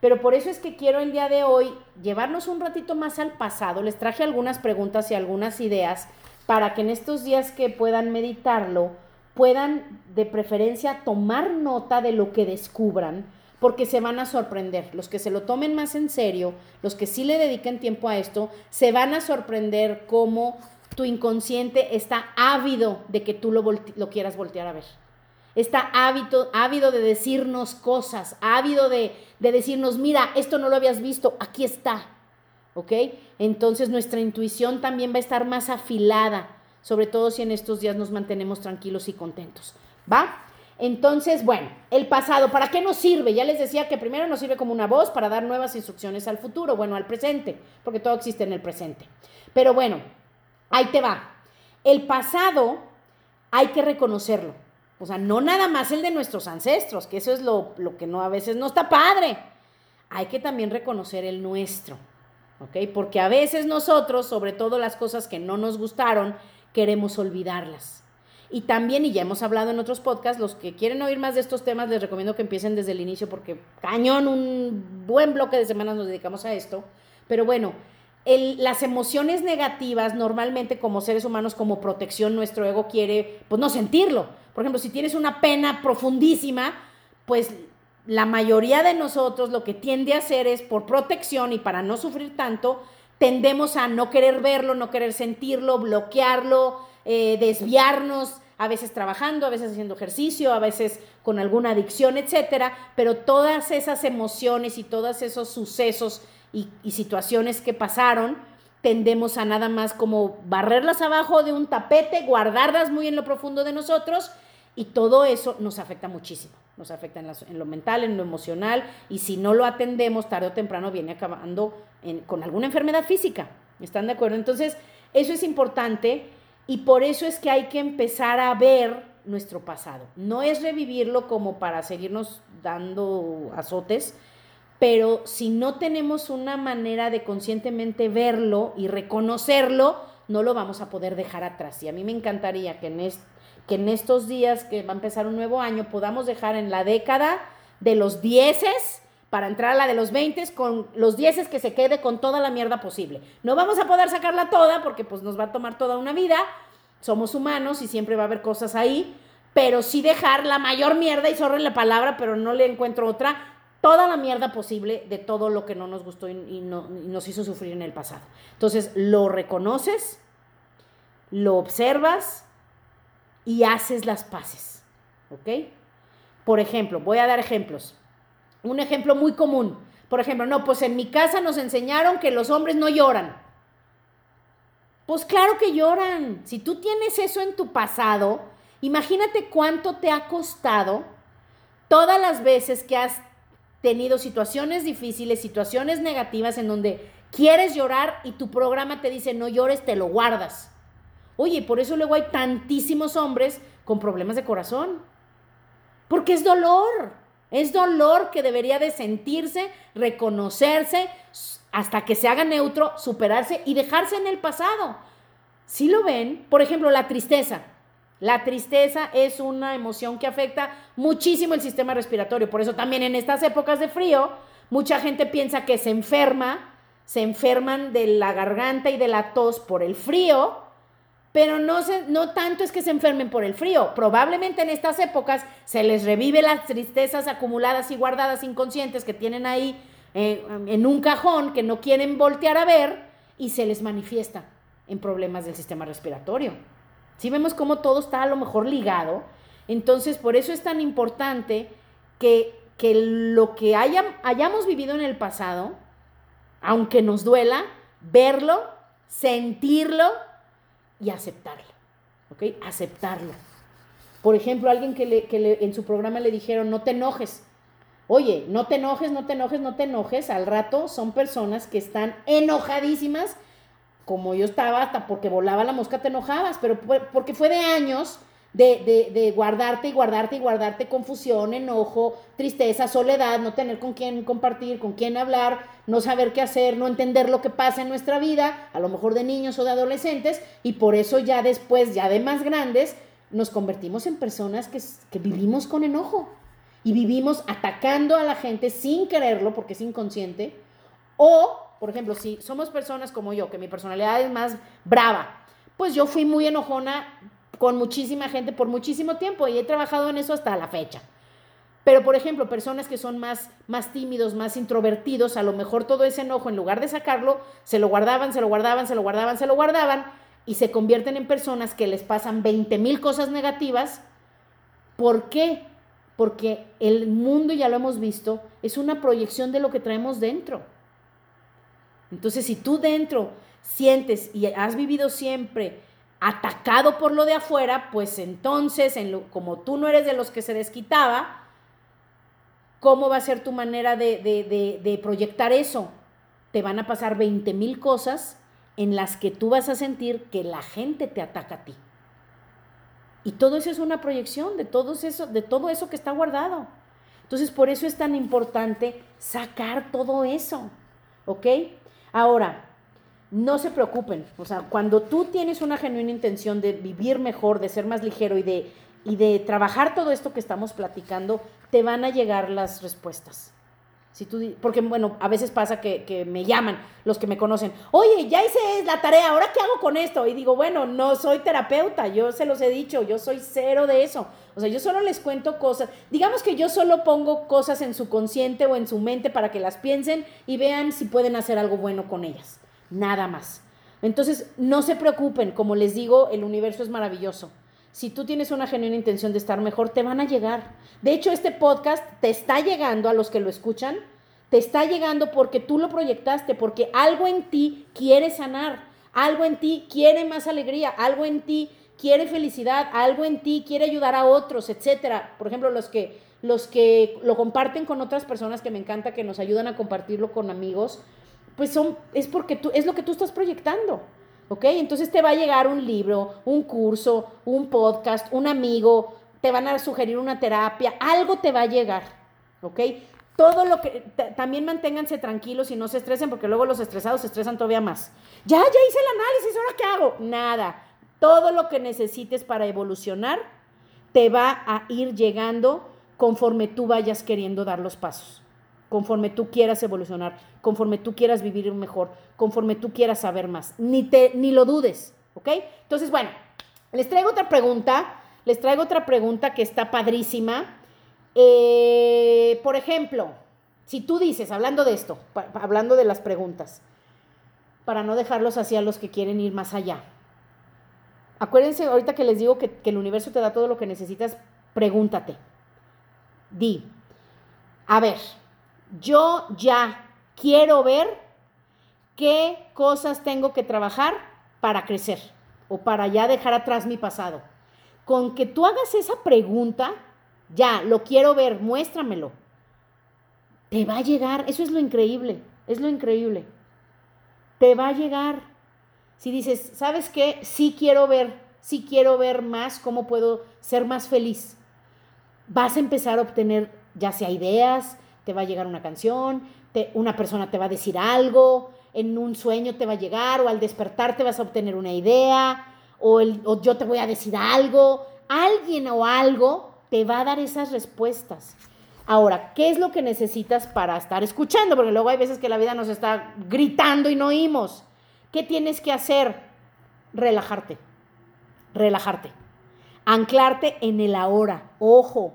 S1: Pero por eso es que quiero el día de hoy llevarnos un ratito más al pasado. Les traje algunas preguntas y algunas ideas para que en estos días que puedan meditarlo, puedan de preferencia tomar nota de lo que descubran porque se van a sorprender. Los que se lo tomen más en serio, los que sí le dediquen tiempo a esto, se van a sorprender cómo tu inconsciente está ávido de que tú lo, quieras voltear a ver. Está ávido, ávido de decirnos cosas, ávido de, de decirnos, mira, esto no lo habías visto, aquí está. ¿Ok? Entonces nuestra intuición también va a estar más afilada, sobre todo si en estos días nos mantenemos tranquilos y contentos. ¿Va? Entonces, bueno, el pasado, ¿para qué nos sirve? Ya les decía que primero nos sirve como una voz para dar nuevas instrucciones al futuro, bueno, al presente, porque todo existe en el presente. Pero bueno, ahí te va. El pasado hay que reconocerlo. O sea, no nada más el de nuestros ancestros, que eso es lo, lo que no a veces no está padre. Hay que también reconocer el nuestro, ¿ok? Porque a veces nosotros, sobre todo las cosas que no nos gustaron, queremos olvidarlas. Y también, y ya hemos hablado en otros podcasts, los que quieren oír más de estos temas, les recomiendo que empiecen desde el inicio porque cañón, un buen bloque de semanas nos dedicamos a esto. Pero bueno, las emociones negativas normalmente como seres humanos, como protección, nuestro ego quiere, pues no sentirlo. Por ejemplo, si tienes una pena profundísima, pues la mayoría de nosotros lo que tiende a hacer es por protección y para no sufrir tanto, tendemos a no querer verlo, no querer sentirlo, bloquearlo, eh, desviarnos a veces trabajando, a veces haciendo ejercicio, a veces con alguna adicción, etcétera, pero todas esas emociones y todos esos sucesos y, situaciones que pasaron, tendemos a nada más como barrerlas abajo de un tapete, guardarlas muy en lo profundo de nosotros y todo eso nos afecta muchísimo. Nos afecta en, lo mental, en lo emocional y si no lo atendemos, tarde o temprano viene acabando con alguna enfermedad física. ¿Están de acuerdo? Entonces, eso es importante y por eso es que hay que empezar a ver nuestro pasado. No es revivirlo como para seguirnos dando azotes, pero si no tenemos una manera de conscientemente verlo y reconocerlo, no lo vamos a poder dejar atrás. Y a mí me encantaría que en, que en estos días que va a empezar un nuevo año podamos dejar en la década de los dieces, para entrar a la de los 20 con los 10 que se quede con toda la mierda posible. No vamos a poder sacarla toda porque pues nos va a tomar toda una vida. Somos humanos y siempre va a haber cosas ahí, pero sí dejar la mayor mierda y sorry la palabra, pero no le encuentro otra, toda la mierda posible de todo lo que no nos gustó y, y nos hizo sufrir en el pasado. Entonces, lo reconoces, lo observas y haces las paces. ¿Ok? Por ejemplo, voy a dar ejemplos. Un ejemplo muy común. Por ejemplo, no, pues en mi casa nos enseñaron que los hombres no lloran. Pues claro que lloran. Si tú tienes eso en tu pasado, imagínate cuánto te ha costado todas las veces que has tenido situaciones difíciles, situaciones negativas en donde quieres llorar y tu programa te dice no llores, te lo guardas. Oye, por eso luego hay tantísimos hombres con problemas de corazón. Porque es dolor. Es dolor que debería de sentirse, reconocerse, hasta que se haga neutro, superarse y dejarse en el pasado. Si lo ven, por ejemplo, la tristeza. La tristeza es una emoción que afecta muchísimo el sistema respiratorio. Por eso también en estas épocas de frío, mucha gente piensa que se enferma, se enferman de la garganta y de la tos por el frío, pero no, se, no tanto es que se enfermen por el frío. Probablemente en estas épocas se les revive las tristezas acumuladas y guardadas inconscientes que tienen ahí eh, en un cajón que no quieren voltear a ver y se les manifiesta en problemas del sistema respiratorio. Si vemos cómo todo está a lo mejor ligado, entonces por eso es tan importante que, que lo que hayamos vivido en el pasado, aunque nos duela, verlo, sentirlo y aceptarlo. ¿Ok? Aceptarlo. Por ejemplo, alguien que, en su programa le dijeron, no te enojes. Oye, no te enojes, no te enojes, no te enojes. Al rato son personas que están enojadísimas como yo estaba, hasta porque volaba la mosca te enojabas, pero porque fue de años de, guardarte y guardarte y guardarte confusión, enojo, tristeza, soledad, no tener con quién compartir, con quién hablar, no saber qué hacer, no entender lo que pasa en nuestra vida, a lo mejor de niños o de adolescentes, y por eso ya después, ya de más grandes, nos convertimos en personas que, que vivimos con enojo. Y vivimos atacando a la gente sin quererlo porque es inconsciente, o por ejemplo, si somos personas como yo, que mi personalidad es más brava, pues yo fui muy enojona con muchísima gente por muchísimo tiempo y he trabajado en eso hasta la fecha. Pero, por ejemplo, personas que son más, más tímidos, más introvertidos, a lo mejor todo ese enojo, en lugar de sacarlo, se lo guardaban, se lo guardaban, se lo guardaban, se lo guardaban, y se convierten en personas que les pasan 20 mil cosas negativas. ¿Por qué? Porque el mundo, ya lo hemos visto, es una proyección de lo que traemos dentro. Entonces, si tú dentro sientes y has vivido siempre atacado por lo de afuera, pues entonces, en lo, como tú no eres de los que se desquitaba, ¿cómo va a ser tu manera de, proyectar eso? Te van a pasar 20 mil cosas en las que tú vas a sentir que la gente te ataca a ti. Y todo eso es una proyección de todo eso, de todo eso que está guardado. Entonces, por eso es tan importante sacar todo eso. ¿Ok? Ahora, no se preocupen, o sea, cuando tú tienes una genuina intención de vivir mejor, de ser más ligero y de, y de trabajar todo esto que estamos platicando, te van a llegar las respuestas. Si tú, porque bueno, a veces pasa que, que, me llaman los que me conocen, oye, ya hice la tarea, ¿ahora qué hago con esto? Y digo, bueno, no soy terapeuta, yo se los he dicho, yo soy cero de eso. O sea, yo solo les cuento cosas. Digamos que yo solo pongo cosas en su consciente o en su mente para que las piensen y vean si pueden hacer algo bueno con ellas. Nada más. Entonces, no se preocupen, como les digo, el universo es maravilloso. Si tú tienes una genuina intención de estar mejor, te van a llegar. De hecho, este podcast te está llegando a los que lo escuchan, te está llegando porque tú lo proyectaste, porque algo en ti quiere sanar, algo en ti quiere más alegría, algo en ti quiere felicidad, algo en ti quiere ayudar a otros, etcétera. Por ejemplo, los que los que lo comparten con otras personas que me encanta que nos ayudan a compartirlo con amigos, pues son es porque tú es lo que tú estás proyectando. ¿Ok? Entonces te va a llegar un libro, un curso, un podcast, un amigo, te van a sugerir una terapia, algo te va a llegar. ¿Ok? Todo lo que, también manténganse tranquilos y no se estresen porque luego los estresados se estresan todavía más. Ya, ya hice el análisis, ¿ahora qué hago? Nada todo lo que necesites para evolucionar te va a ir llegando conforme tú vayas queriendo dar los pasos. Conforme tú quieras evolucionar, conforme tú quieras vivir mejor, conforme tú quieras saber más. Ni, te, ni lo dudes, ¿ok? Entonces, bueno, les traigo otra pregunta, les traigo otra pregunta que está padrísima. Eh, por ejemplo, si tú dices, hablando de esto, hablando de las preguntas, para no dejarlos así a los que quieren ir más allá. Acuérdense ahorita que les digo que el universo te da todo lo que necesitas, pregúntate. Di, a ver, yo ya quiero ver qué cosas tengo que trabajar para crecer o para ya dejar atrás mi pasado. Con que tú hagas esa pregunta, ya, lo quiero ver, muéstramelo. Te va a llegar, eso es lo increíble, es lo increíble. Te va a llegar. Si dices, ¿sabes qué? Sí quiero ver, sí quiero ver más cómo puedo ser más feliz. Vas a empezar a obtener ya sea ideas, te va a llegar una canción, te, una persona te va a decir algo, en un sueño te va a llegar o al despertar te vas a obtener una idea o, o yo te voy a decir algo, alguien o algo te va a dar esas respuestas. Ahora, ¿qué es lo que necesitas para estar escuchando? Porque luego hay veces que la vida nos está gritando y no oímos. ¿Qué tienes que hacer? Relajarte. Relajarte. Anclarte en el ahora. Ojo,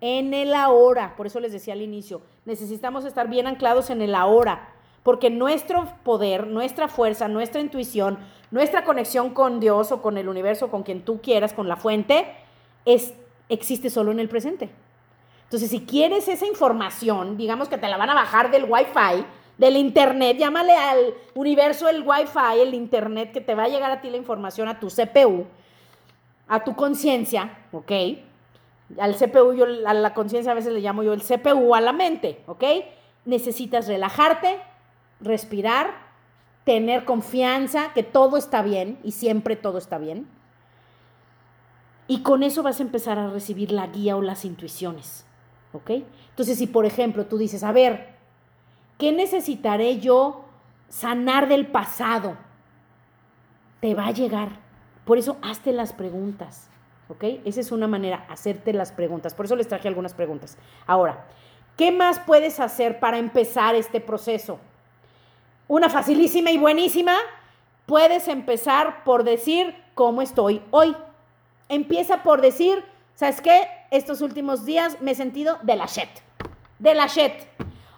S1: en el ahora. Por eso les decía al inicio, necesitamos estar bien anclados en el ahora, porque nuestro poder, nuestra fuerza, nuestra intuición, nuestra conexión con Dios o con el universo, con quien tú quieras, con la fuente, es, existe solo en el presente. Entonces, si quieres esa información, digamos que te la van a bajar del Wi-Fi, del Internet, llámale al universo el Wi-Fi, el Internet, que te va a llegar a ti la información a tu CPU, a tu conciencia, ¿ok? Al CPU, yo, a la conciencia a veces le llamo yo el CPU a la mente, ¿ok? Necesitas relajarte, respirar, tener confianza, que todo está bien y siempre todo está bien. Y con eso vas a empezar a recibir la guía o las intuiciones, ¿ok? Entonces, si por ejemplo tú dices, a ver, ¿qué necesitaré yo sanar del pasado? Te va a llegar. Por eso, hazte las preguntas. ¿Ok? Esa es una manera, hacerte las preguntas. Por eso les traje algunas preguntas. Ahora, ¿qué más puedes hacer para empezar este proceso? Una facilísima y buenísima. Puedes empezar por decir cómo estoy hoy. Empieza por decir, ¿sabes qué? Estos últimos días me he sentido de la shit. De la shit.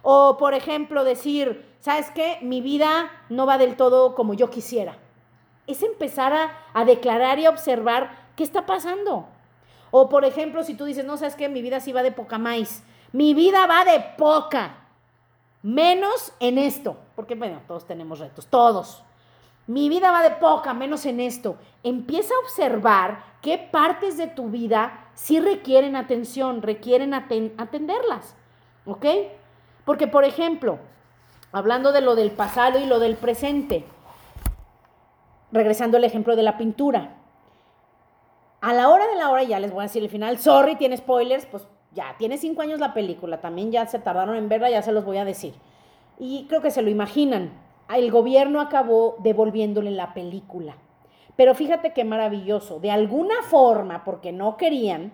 S1: O, por ejemplo, decir, ¿sabes qué? Mi vida no va del todo como yo quisiera. Es empezar a, a declarar y observar ¿Qué está pasando? O por ejemplo, si tú dices, no, sabes que mi vida sí va de poca más. Mi vida va de poca. Menos en esto. Porque, bueno, todos tenemos retos, todos. Mi vida va de poca, menos en esto. Empieza a observar qué partes de tu vida sí requieren atención, requieren atenderlas. ¿Ok? Porque, por ejemplo, hablando de lo del pasado y lo del presente, regresando al ejemplo de la pintura, a la hora de la hora, ya les voy a decir el final, sorry, tiene spoilers, pues ya, tiene cinco años la película, también ya se tardaron en verla, ya se los voy a decir. Y creo que se lo imaginan, el gobierno acabó devolviéndole la película. Pero fíjate qué maravilloso, de alguna forma, porque no querían,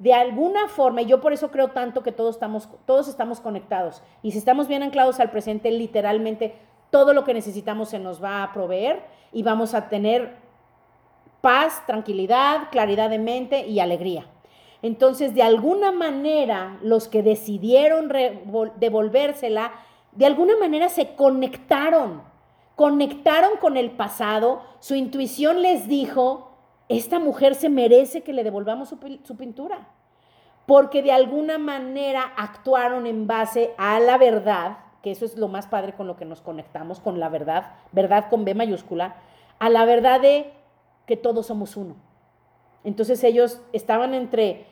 S1: de alguna forma, y yo por eso creo tanto que todos estamos, todos estamos conectados, y si estamos bien anclados al presente, literalmente todo lo que necesitamos se nos va a proveer y vamos a tener paz, tranquilidad, claridad de mente y alegría. Entonces, de alguna manera, los que decidieron devolvérsela, de alguna manera se conectaron, conectaron con el pasado, su intuición les dijo, esta mujer se merece que le devolvamos su, pintura, porque de alguna manera actuaron en base a la verdad, que eso es lo más padre con lo que nos conectamos, con la verdad, verdad con B mayúscula, a la verdad de que todos somos uno. Entonces ellos estaban entre,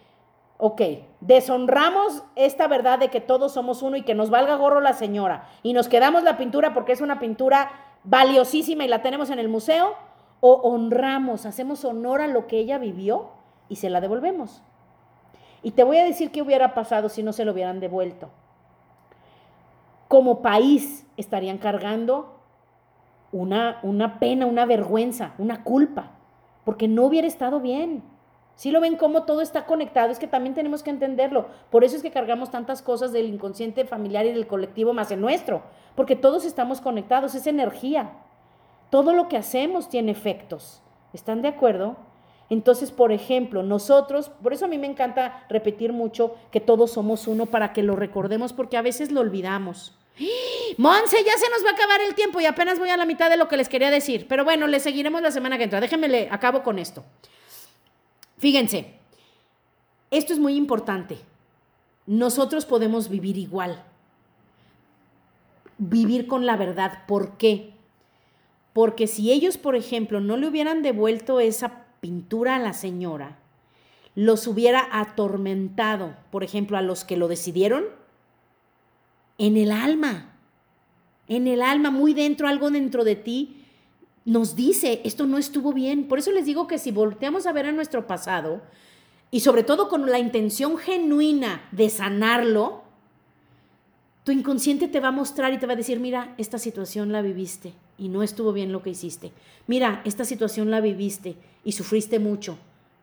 S1: ok, deshonramos esta verdad de que todos somos uno y que nos valga gorro la señora y nos quedamos la pintura porque es una pintura valiosísima y la tenemos en el museo, o honramos, hacemos honor a lo que ella vivió y se la devolvemos. Y te voy a decir qué hubiera pasado si no se lo hubieran devuelto. Como país estarían cargando una, una pena, una vergüenza, una culpa porque no hubiera estado bien. Si lo ven cómo todo está conectado, es que también tenemos que entenderlo. Por eso es que cargamos tantas cosas del inconsciente familiar y del colectivo más el nuestro, porque todos estamos conectados, es energía. Todo lo que hacemos tiene efectos. ¿Están de acuerdo? Entonces, por ejemplo, nosotros, por eso a mí me encanta repetir mucho que todos somos uno para que lo recordemos, porque a veces lo olvidamos. Monse, ya se nos va a acabar el tiempo y apenas voy a la mitad de lo que les quería decir. Pero bueno, le seguiremos la semana que entra. Déjenme le acabo con esto. Fíjense, esto es muy importante. Nosotros podemos vivir igual. Vivir con la verdad. ¿Por qué? Porque si ellos, por ejemplo, no le hubieran devuelto esa pintura a la señora, los hubiera atormentado, por ejemplo, a los que lo decidieron, en el alma. En el alma, muy dentro, algo dentro de ti, nos dice, esto no estuvo bien. Por eso les digo que si volteamos a ver a nuestro pasado, y sobre todo con la intención genuina de sanarlo, tu inconsciente te va a mostrar y te va a decir, mira, esta situación la viviste y no estuvo bien lo que hiciste. Mira, esta situación la viviste y sufriste mucho.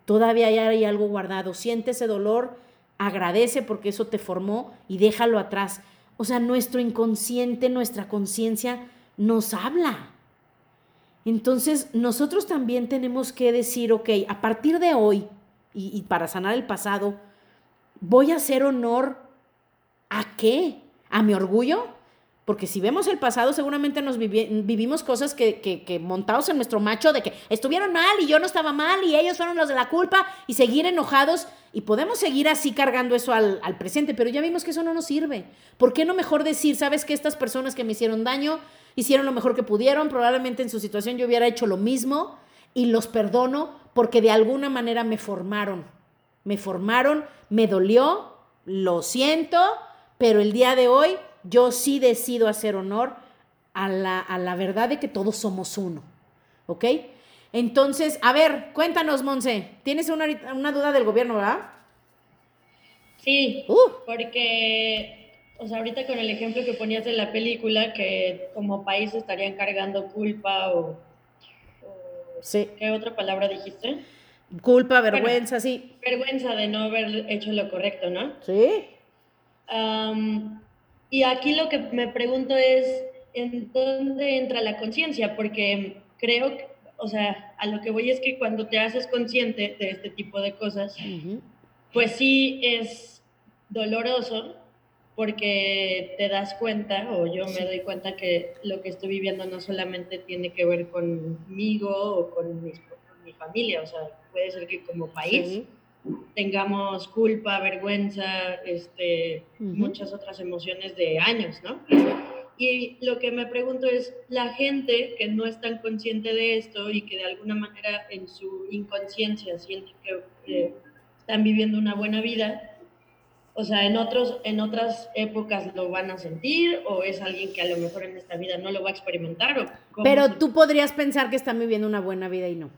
S1: Todavía hay algo guardado. Siente ese dolor, agradece porque eso te formó y déjalo atrás. O sea, nuestro inconsciente, nuestra conciencia nos habla. Entonces, nosotros también tenemos que decir, ok, a partir de hoy, y, para sanar el pasado, voy a hacer honor a qué? ¿A mi orgullo? Porque si vemos el pasado, seguramente nos vivimos cosas que, montados en nuestro macho de que estuvieron mal y yo no estaba mal y ellos fueron los de la culpa y seguir enojados y podemos seguir así cargando eso al, al presente, pero ya vimos que eso no nos sirve. ¿Por qué no mejor decir, sabes que estas personas que me hicieron daño, hicieron lo mejor que pudieron, probablemente en su situación yo hubiera hecho lo mismo y los perdono porque de alguna manera me formaron. Me formaron, me dolió, lo siento, pero el día de hoy yo sí decido hacer honor a la, a la verdad de que todos somos uno. ¿Ok? Entonces, a ver, cuéntanos, Monse. ¿Tienes una, una duda del gobierno, verdad?
S2: Sí, uh. porque o sea, ahorita con el ejemplo que ponías de la película, que como país estarían cargando culpa o...
S1: sí.
S2: ¿Qué otra palabra dijiste?
S1: Culpa, vergüenza, sí.
S2: Vergüenza de no haber hecho lo correcto, ¿no?
S1: Sí.
S2: Y aquí lo que me pregunto es, ¿en dónde entra la conciencia? Porque creo, que, o sea, a lo que voy es que cuando te haces consciente de este tipo de cosas, pues sí es doloroso, porque te das cuenta, o yo me doy cuenta que lo que estoy viviendo no solamente tiene que ver conmigo o con, mi familia, o sea, puede ser que como país tengamos culpa, vergüenza, este, muchas otras emociones de años, ¿no? Y lo que me pregunto es, la gente que no es tan consciente de esto y que de alguna manera en su inconsciencia siente que eh, están viviendo una buena vida, o sea, en, otros, en otras épocas lo van a sentir o es alguien que a lo mejor en esta vida no lo va a experimentar.
S1: Pero tú podrías pensar que están viviendo una buena vida y no.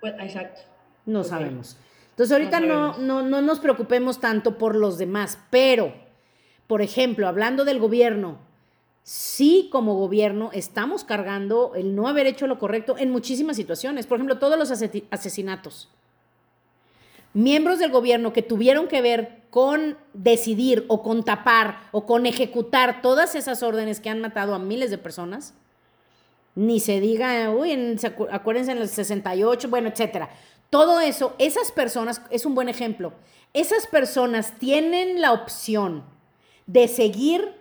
S2: Pues, exacto.
S1: No sabemos. Entonces ahorita no, no, no, nos preocupemos tanto por los demás, pero, por ejemplo, hablando del gobierno, sí como gobierno estamos cargando el no haber hecho lo correcto en muchísimas situaciones. Por ejemplo, todos los asesinatos miembros del gobierno que tuvieron que ver con decidir o con tapar o con ejecutar todas esas órdenes que han matado a miles de personas, ni se diga, uy, acuérdense en el 68, bueno, etcétera. Todo eso, esas personas, es un buen ejemplo, esas personas tienen la opción de seguir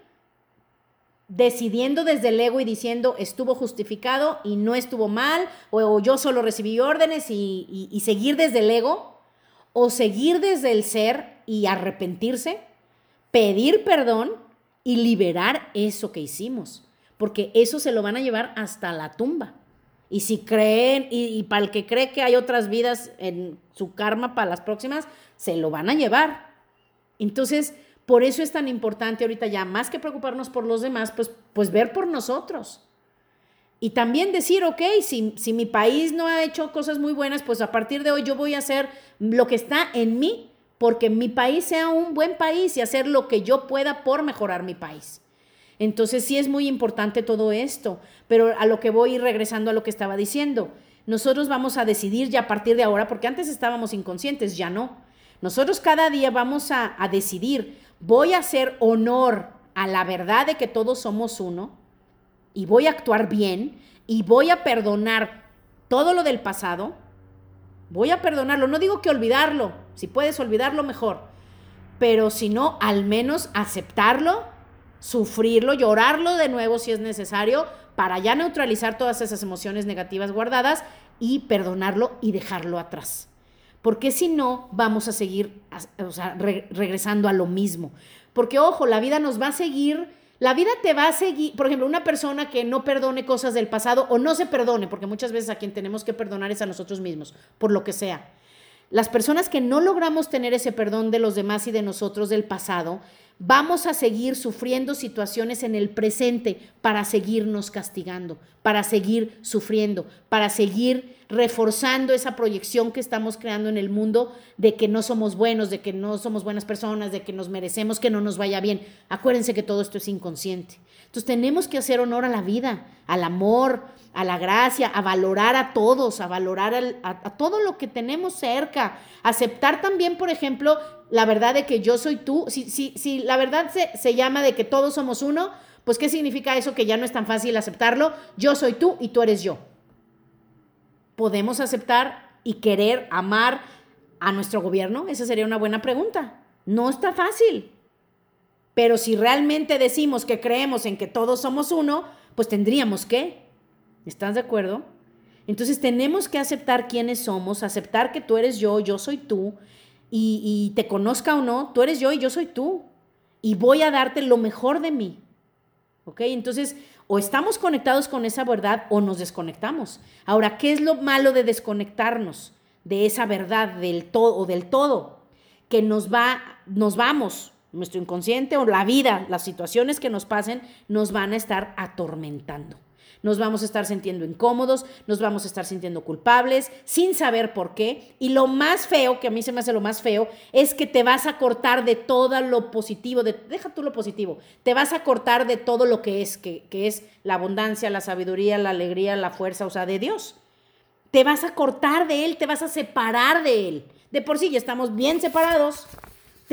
S1: decidiendo desde el ego y diciendo estuvo justificado y no estuvo mal, o, yo solo recibí órdenes y seguir desde el ego, o seguir desde el ser y arrepentirse, pedir perdón y liberar eso que hicimos, porque eso se lo van a llevar hasta la tumba. Y si creen, y, para el que cree que hay otras vidas en su karma para las próximas, se lo van a llevar. Entonces, por eso es tan importante ahorita ya, más que preocuparnos por los demás, pues, pues ver por nosotros. Y también decir, ok, si, si mi país no ha hecho cosas muy buenas, pues a partir de hoy yo voy a hacer lo que está en mí, porque mi país sea un buen país y hacer lo que yo pueda por mejorar mi país. Entonces sí es muy importante todo esto, pero a lo que voy regresando a lo que estaba diciendo, nosotros vamos a decidir ya a partir de ahora, porque antes estábamos inconscientes, ya no. Nosotros cada día vamos a, a decidir, voy a hacer honor a la verdad de que todos somos uno y voy a actuar bien y voy a perdonar todo lo del pasado. Voy a perdonarlo. No digo que olvidarlo. Si puedes olvidarlo, mejor. Pero si no, al menos aceptarlo, sufrirlo, llorarlo de nuevo si es necesario, para ya neutralizar todas esas emociones negativas guardadas y perdonarlo y dejarlo atrás. Porque si no, vamos a seguir regresando a lo mismo. Porque ojo, la vida nos va a seguir, la vida te va a seguir, por ejemplo, una persona que no perdone cosas del pasado o no se perdone, porque muchas veces a quien tenemos que perdonar es a nosotros mismos, por lo que sea. Las personas que no logramos tener ese perdón de los demás y de nosotros del pasado, vamos a seguir sufriendo situaciones en el presente para seguirnos castigando, para seguir sufriendo, para seguir reforzando esa proyección que estamos creando en el mundo de que no somos buenos, de que no somos buenas personas, de que nos merecemos que no nos vaya bien. Acuérdense que todo esto es inconsciente. Entonces tenemos que hacer honor a la vida, al amor, a la gracia, a valorar a todos, a valorar a, todo lo que tenemos cerca, aceptar también, por ejemplo, la verdad de que yo soy tú. Si, si, si la verdad se, se llama de que todos somos uno, pues ¿qué significa eso? Que ya no es tan fácil aceptarlo. Yo soy tú y tú eres yo. ¿Podemos aceptar y querer amar a nuestro gobierno? Esa sería una buena pregunta. No está fácil. Pero si realmente decimos que creemos en que todos somos uno, pues tendríamos que. ¿Estás de acuerdo? Entonces tenemos que aceptar quiénes somos, aceptar que tú eres yo, yo soy tú, y, te conozca o no, tú eres yo y yo soy tú. Y voy a darte lo mejor de mí. ¿Ok? Entonces, o estamos conectados con esa verdad o nos desconectamos. Ahora, ¿qué es lo malo de desconectarnos de esa verdad del todo o del todo? Que nos va, nos vamos, nuestro inconsciente o la vida, las situaciones que nos pasen, nos van a estar atormentando nos vamos a estar sintiendo incómodos, nos vamos a estar sintiendo culpables, sin saber por qué. Y lo más feo, que a mí se me hace lo más feo, es que te vas a cortar de todo lo positivo, de, deja tú lo positivo, te vas a cortar de todo lo que es, que, que es la abundancia, la sabiduría, la alegría, la fuerza, o sea, de Dios. Te vas a cortar de Él, te vas a separar de Él. De por sí ya estamos bien separados,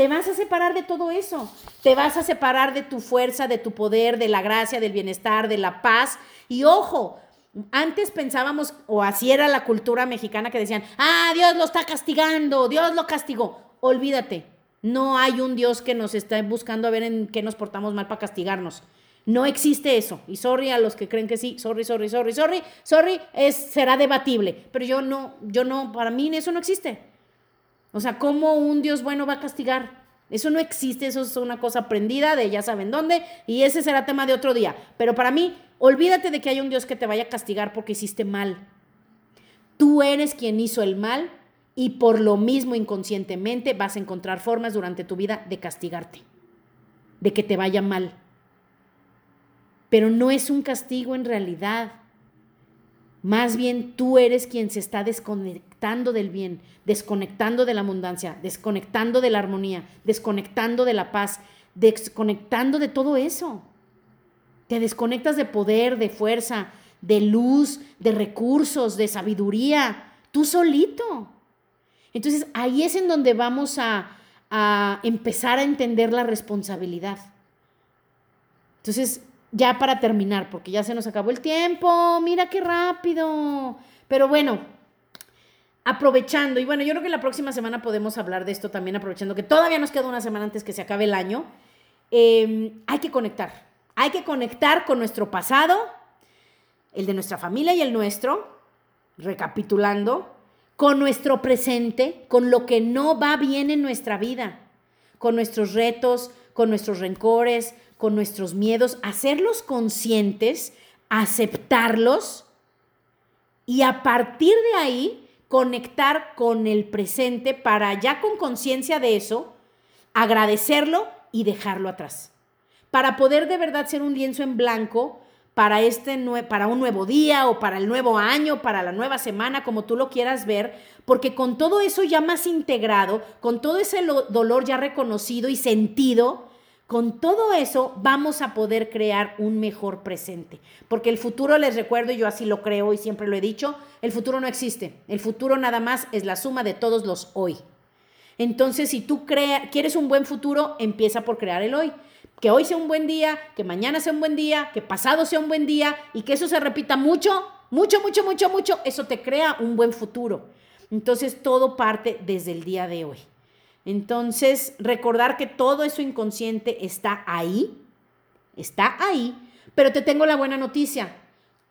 S1: te vas a separar de todo eso. Te vas a separar de tu fuerza, de tu poder, de la gracia, del bienestar, de la paz y ojo, antes pensábamos, o así era la cultura mexicana que decían, ah, Dios lo está castigando, Dios lo castigó. Olvídate, no hay un Dios que nos esté buscando a ver en qué nos portamos mal para castigarnos. No existe eso. Y sorry a los que creen que sí, sorry, sorry, sorry, sorry, sorry, es, será debatible. Pero yo no, yo no, para mí eso no existe. O sea, ¿cómo un Dios bueno va a castigar? Eso no existe, eso es una cosa aprendida de ya saben dónde, y ese será tema de otro día. Pero para mí, Olvídate de que hay un Dios que te vaya a castigar porque hiciste mal. Tú eres quien hizo el mal y por lo mismo inconscientemente vas a encontrar formas durante tu vida de castigarte, de que te vaya mal. Pero no es un castigo en realidad. Más bien tú eres quien se está desconectando del bien, desconectando de la abundancia, desconectando de la armonía, desconectando de la paz, desconectando de todo eso. Te desconectas de poder, de fuerza, de luz, de recursos, de sabiduría, tú solito. Entonces ahí es en donde vamos a, empezar a entender la responsabilidad. Entonces, ya para terminar, porque ya se nos acabó el tiempo, mira qué rápido. Pero bueno, aprovechando, y bueno, yo creo que la próxima semana podemos hablar de esto también, aprovechando que todavía nos queda una semana antes que se acabe el año, em, hay que conectar. Hay que conectar con nuestro pasado, el de nuestra familia y el nuestro, recapitulando, con nuestro presente, con lo que no va bien en nuestra vida, con nuestros retos, con nuestros rencores, con nuestros miedos, hacerlos conscientes, aceptarlos y a partir de ahí conectar con el presente para ya con conciencia de eso, agradecerlo y dejarlo atrás. Para poder de verdad ser un lienzo en blanco para, este para un nuevo día o para el nuevo año, para la nueva semana, como tú lo quieras ver, porque con todo eso ya más integrado, con todo ese dolor ya reconocido y sentido, Con todo eso vamos a poder crear un mejor presente. Porque el futuro, les recuerdo, yo así lo creo y siempre lo he dicho, el futuro no existe. El futuro nada más es la suma de todos los hoy. Entonces, si tú quieres un buen futuro, empieza por crear el hoy. Que hoy sea un buen día, que mañana sea un buen día, que pasado sea un buen día y que eso se repita mucho, mucho, mucho, mucho, mucho. Eso te crea un buen futuro. Entonces, todo parte desde el día de hoy. Entonces, recordar que todo eso inconsciente está ahí, está ahí, pero te tengo la buena noticia.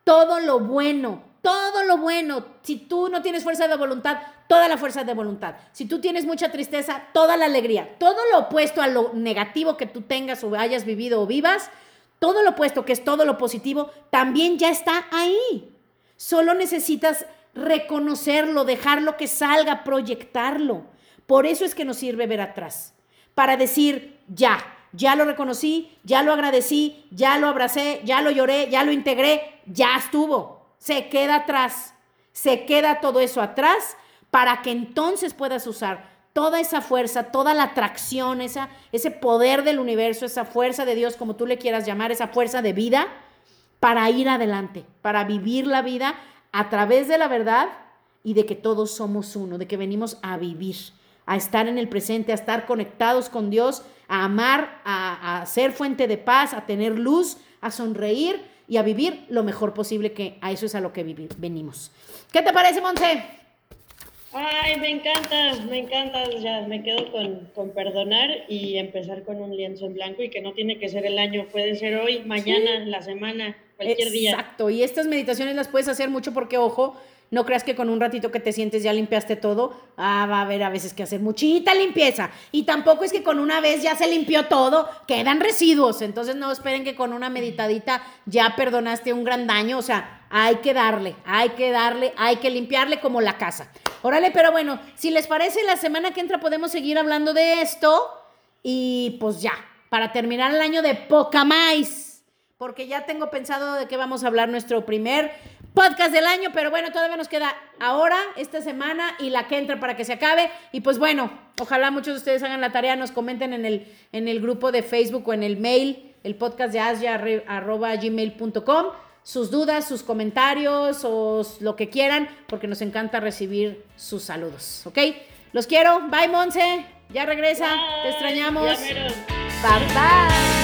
S1: Todo lo bueno, todo lo bueno, si tú no tienes fuerza de voluntad, toda la fuerza de voluntad. Si tú tienes mucha tristeza, toda la alegría. Todo lo opuesto a lo negativo que tú tengas o hayas vivido o vivas, todo lo opuesto que es todo lo positivo, también ya está ahí. Solo necesitas reconocerlo, dejarlo que salga, proyectarlo. Por eso es que nos sirve ver atrás, para decir, ya, ya lo reconocí, ya lo agradecí, ya lo abracé, ya lo lloré, ya lo integré, ya estuvo, se queda atrás, se queda todo eso atrás para que entonces puedas usar toda esa fuerza, toda la atracción, esa, ese poder del universo, esa fuerza de Dios, como tú le quieras llamar, esa fuerza de vida, para ir adelante, para vivir la vida a través de la verdad y de que todos somos uno, de que venimos a vivir a estar en el presente, a estar conectados con Dios, a amar, a, ser fuente de paz, a tener luz, a sonreír y a vivir lo mejor posible, que a eso es a lo que venimos. ¿Qué te parece, Monse?
S2: Ay, me encanta, me encanta, ya me quedo con, con, perdonar y empezar con un lienzo en blanco y que no tiene que ser el año, puede ser hoy, mañana, la semana, cualquier día.
S1: Exacto, y estas meditaciones las puedes hacer mucho porque, ojo, no creas que con un ratito que te sientes ya limpiaste todo. Ah, va a haber a veces que hacer muchita limpieza. Y tampoco es que con una vez ya se limpió todo, quedan residuos. Entonces no esperen que con una meditadita ya perdonaste un gran daño. O sea, hay que darle, hay que darle, hay que limpiarle como la casa. Órale, pero bueno, si les parece, la semana que entra podemos seguir hablando de esto. Y pues ya, para terminar el año de poca más. Porque ya tengo pensado de qué vamos a hablar nuestro primer podcast del año, pero bueno, todavía nos queda ahora, esta semana y la que entra para que se acabe. Y pues bueno, ojalá muchos de ustedes hagan la tarea, nos comenten en el, en el grupo de Facebook o en el mail, el podcast de asia arroba gmail.com, sus dudas, sus comentarios o lo que quieran, porque nos encanta recibir sus saludos, ¿ok? Los quiero, bye Monse, ya regresa, te extrañamos. Bye bye.